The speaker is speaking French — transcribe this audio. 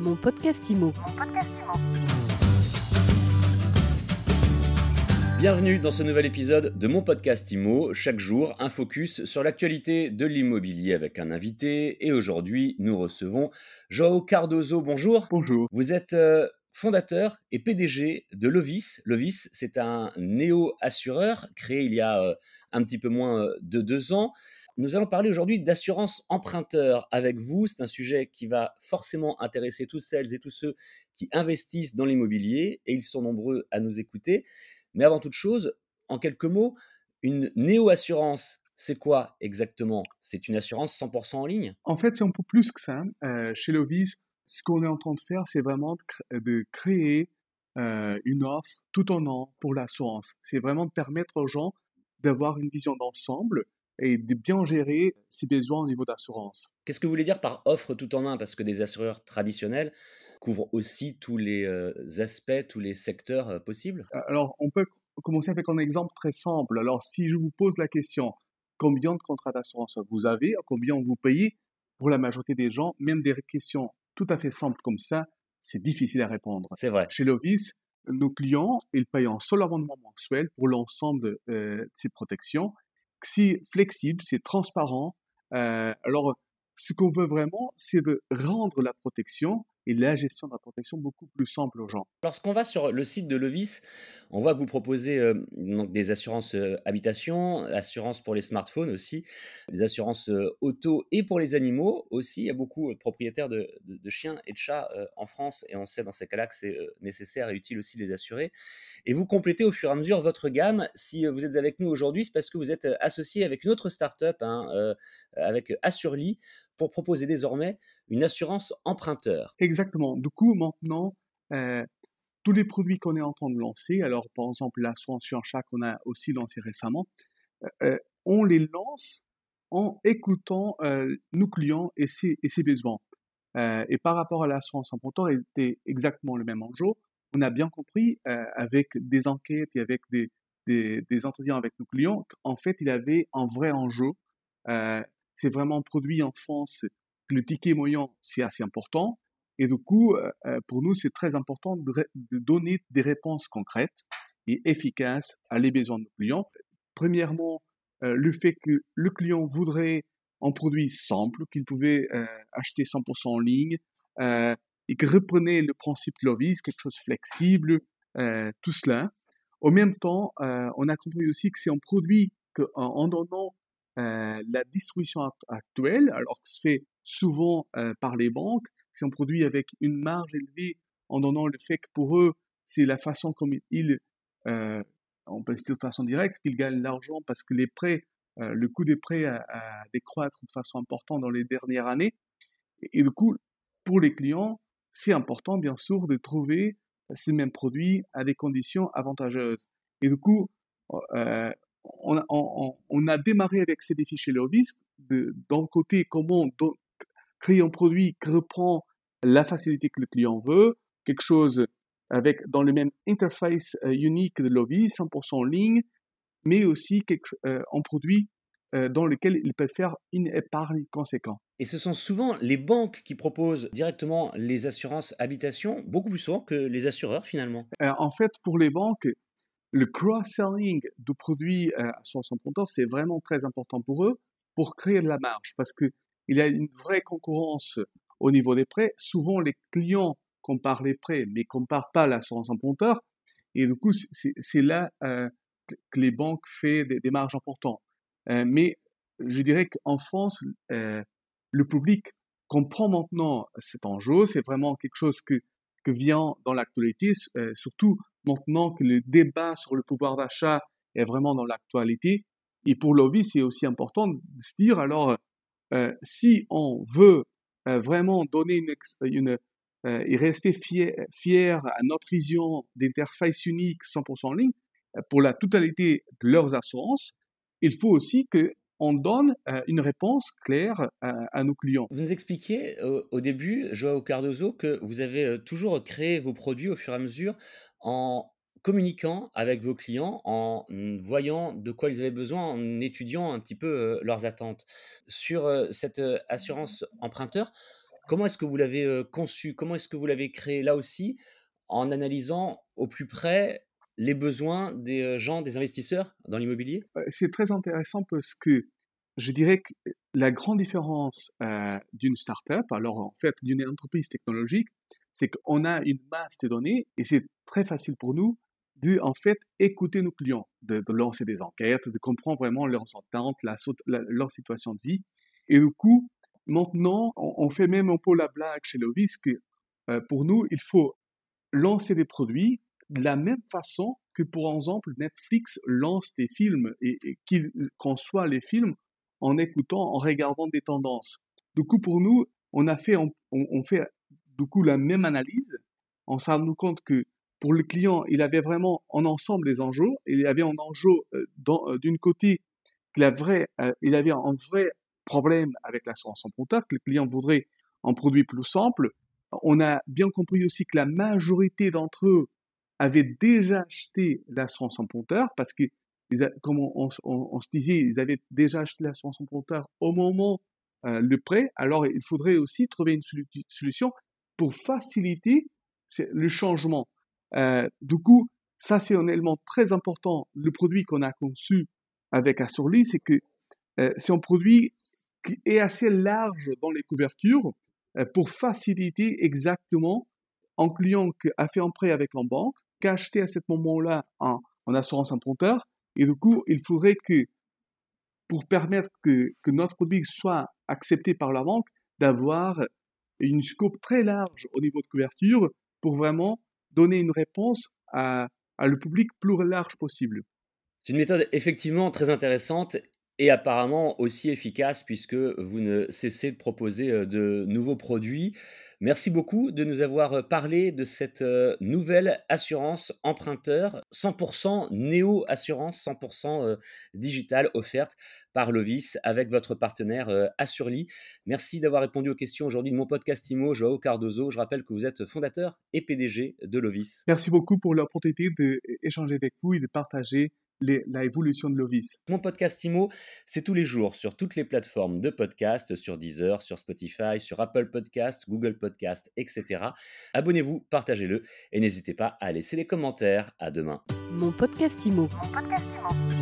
Mon podcast IMO. Bienvenue dans ce nouvel épisode de mon podcast IMO. Chaque jour, un focus sur l'actualité de l'immobilier avec un invité. Et aujourd'hui, nous recevons Joao Cardozo. Bonjour. Bonjour. Vous êtes euh, fondateur et PDG de Lovis. Lovis, c'est un néo-assureur créé il y a euh, un petit peu moins euh, de deux ans. Nous allons parler aujourd'hui d'assurance emprunteur avec vous. C'est un sujet qui va forcément intéresser toutes celles et tous ceux qui investissent dans l'immobilier et ils sont nombreux à nous écouter. Mais avant toute chose, en quelques mots, une néo-assurance, c'est quoi exactement? C'est une assurance 100% en ligne? En fait, c'est un peu plus que ça. Euh, chez Lovis, ce qu'on est en train de faire, c'est vraiment de, créer euh, une offre tout en an pour l'assurance. C'est vraiment de permettre aux gens d'avoir une vision d'ensemble et de bien gérer ses besoins au niveau d'assurance. Qu'est-ce que vous voulez dire par offre tout en un? Parce que des assureurs traditionnels couvrent aussi tous les euh, aspects, tous les secteurs euh, possibles? Alors, on peut commencer avec un exemple très simple. Alors, si je vous pose la question, combien de contrats d'assurance vous avez, combien vous payez, pour la majorité des gens, même des questions tout à fait simples comme ça, c'est difficile à répondre. C'est vrai. Chez Lovis, nos clients, ils payent un seul abonnement mensuel pour l'ensemble euh, de ces protections c'est flexible, c'est transparent. Euh, alors, ce qu'on veut vraiment, c'est de rendre la protection et la gestion de la protection beaucoup plus simple aux gens. Lorsqu'on va sur le site de Levis, on voit que vous proposez euh, donc des assurances euh, habitation, assurances pour les smartphones aussi, des assurances euh, auto et pour les animaux aussi. Il y a beaucoup de propriétaires de, chiens et de chats en France et on sait dans ces cas-là que c'est nécessaire et utile aussi de les assurer. Et vous complétez au fur et à mesure votre gamme. Si vous êtes avec nous aujourd'hui, c'est parce que vous êtes associé avec une autre start-up, hein, avec Assurely, pour proposer désormais une assurance emprunteur. Exactement. Du coup, maintenant, euh, tous les produits qu'on est en train de lancer, alors par exemple l'assurance sur chat qu'on a aussi lancé récemment, euh, euh, on les lance en écoutant nos clients et ses, et ses besoins. et par rapport à l'assurance emprunteur, c'était exactement le même enjeu. On a bien compris avec des enquêtes et avec des, des, des entretiens avec nos clients qu'en fait, il avait un vrai enjeu c'est vraiment produit en France. Le ticket moyen, c'est assez important. Et du coup, euh, euh, pour nous, c'est très important de, donner des réponses concrètes et efficaces à les besoins de nos clients. Premièrement, euh, le fait que le client voudrait un produit simple, qu'il pouvait acheter 100% en ligne, et que reprenait le principe Lovis, quelque chose de flexible, tout cela. Au même temps, on a compris aussi que c'est un produit qu'en donnant euh, la distribution actuelle, alors que se fait souvent euh, par les banques, c'est un produit avec une marge élevée en donnant le fait que pour eux, c'est la façon comme ils, euh, on peut dire de façon directe, qu'ils gagnent l'argent parce que les prêts, le coût des prêts a, décroître de façon importante dans les dernières années. Et, du coup, pour les clients, c'est important, bien sûr, de trouver ces mêmes produits à des conditions avantageuses. Et du coup, on, a démarré avec ces défis chez Leovis, d'un côté, comment créer un produit qui reprend la facilité que le client veut, quelque chose avec dans le même interface euh, unique de Lovis, 100% en ligne, mais aussi quelque, euh, un produit euh, dans lequel il peut faire une épargne conséquente. Et ce sont souvent les banques qui proposent directement les assurances habitation, beaucoup plus souvent que les assureurs finalement. en fait, pour les banques, le cross-selling de produits euh, à son compteur, c'est vraiment très important pour eux pour créer de la marge parce qu'il y a une vraie concurrence au niveau des prêts. Souvent, les clients comparent les prêts, mais comparent pas l'assurance emprunteur. Et du coup, c'est là euh, que les banques font des, marges importantes. Euh, mais je dirais qu'en France, le public comprend maintenant cet enjeu. C'est vraiment quelque chose que, que vient dans l'actualité, surtout maintenant que le débat sur le pouvoir d'achat est vraiment dans l'actualité. Et pour Lovi, c'est aussi important de se dire, alors, euh, si on veut euh, vraiment donner une, euh, et rester fier, fier à notre vision d'interface unique 100% en ligne, pour la totalité de leurs assurances, il faut aussi que on donne une réponse claire à, nos clients. Vous nous expliquiez au, début, Joao Cardozo, que vous avez toujours créé vos produits au fur et à mesure en communiquant avec vos clients, en voyant de quoi ils avaient besoin, en étudiant un petit peu leurs attentes. Sur cette assurance emprunteur, Comment est-ce que vous l'avez conçu Comment est-ce que vous l'avez créé là aussi en analysant au plus près les besoins des gens, des investisseurs dans l'immobilier? C'est très intéressant parce que je dirais que la grande différence d'une start-up, alors en fait d'une entreprise technologique, c'est qu'on a une masse de données et c'est très facile pour nous de en fait écouter nos clients, de, lancer des enquêtes, de comprendre vraiment leurs attentes, leur situation de vie. Et du coup, maintenant, on, fait même un peu la blague chez Lovis que pour nous, il faut lancer des produits de la même façon que, pour exemple, Netflix lance des films et, qu'il conçoit les films en écoutant, en regardant des tendances. Du coup, pour nous, on a fait, on, fait du coup la même analyse. On s'est rendu compte que pour le client, il avait vraiment en ensemble des enjeux. Il avait un enjeu euh, euh, d'une côté qu'il avait, euh, il avait un vrai problème avec l'assurance emprunteur, que le client voudrait un produit plus simple, on a bien compris aussi que la majorité d'entre eux avaient déjà acheté l'assurance emprunteur parce que, comme on, se disait, ils avaient déjà acheté l'assurance emprunteur au moment euh, le prêt. Alors, il faudrait aussi trouver une solution pour faciliter le changement. Euh, du coup, ça, c'est un élément très important. Le produit qu'on a conçu avec Assurly, c'est que euh, c'est un produit qui est assez large dans les couvertures euh, pour faciliter exactement un client qui a fait un prêt avec une banque, qui a acheté à ce moment-là en, assurance emprunteur, et du coup, il faudrait que, pour permettre que, que notre produit soit accepté par la banque, d'avoir une scope très large au niveau de couverture pour vraiment donner une réponse à, à le public plus large possible. C'est une méthode effectivement très intéressante et apparemment aussi efficace puisque vous ne cessez de proposer de nouveaux produits. Merci beaucoup de nous avoir parlé de cette nouvelle assurance emprunteur 100% néo-assurance, 100% digitale offerte par Lovis avec votre partenaire Assurly. Merci d'avoir répondu aux questions aujourd'hui de mon podcast IMO, Joao Cardozo. Je rappelle que vous êtes fondateur et PDG de Lovis. Merci beaucoup pour l'opportunité d'échanger avec vous et de partager la évolution de Lovis. Mon podcast IMO, c'est tous les jours sur toutes les plateformes de podcast, sur Deezer, sur Spotify, sur Apple Podcast, Google Podcast, etc. Abonnez-vous, partagez-le et n'hésitez pas à laisser les commentaires. À demain. Mon podcast IMO. Mon podcast IMO.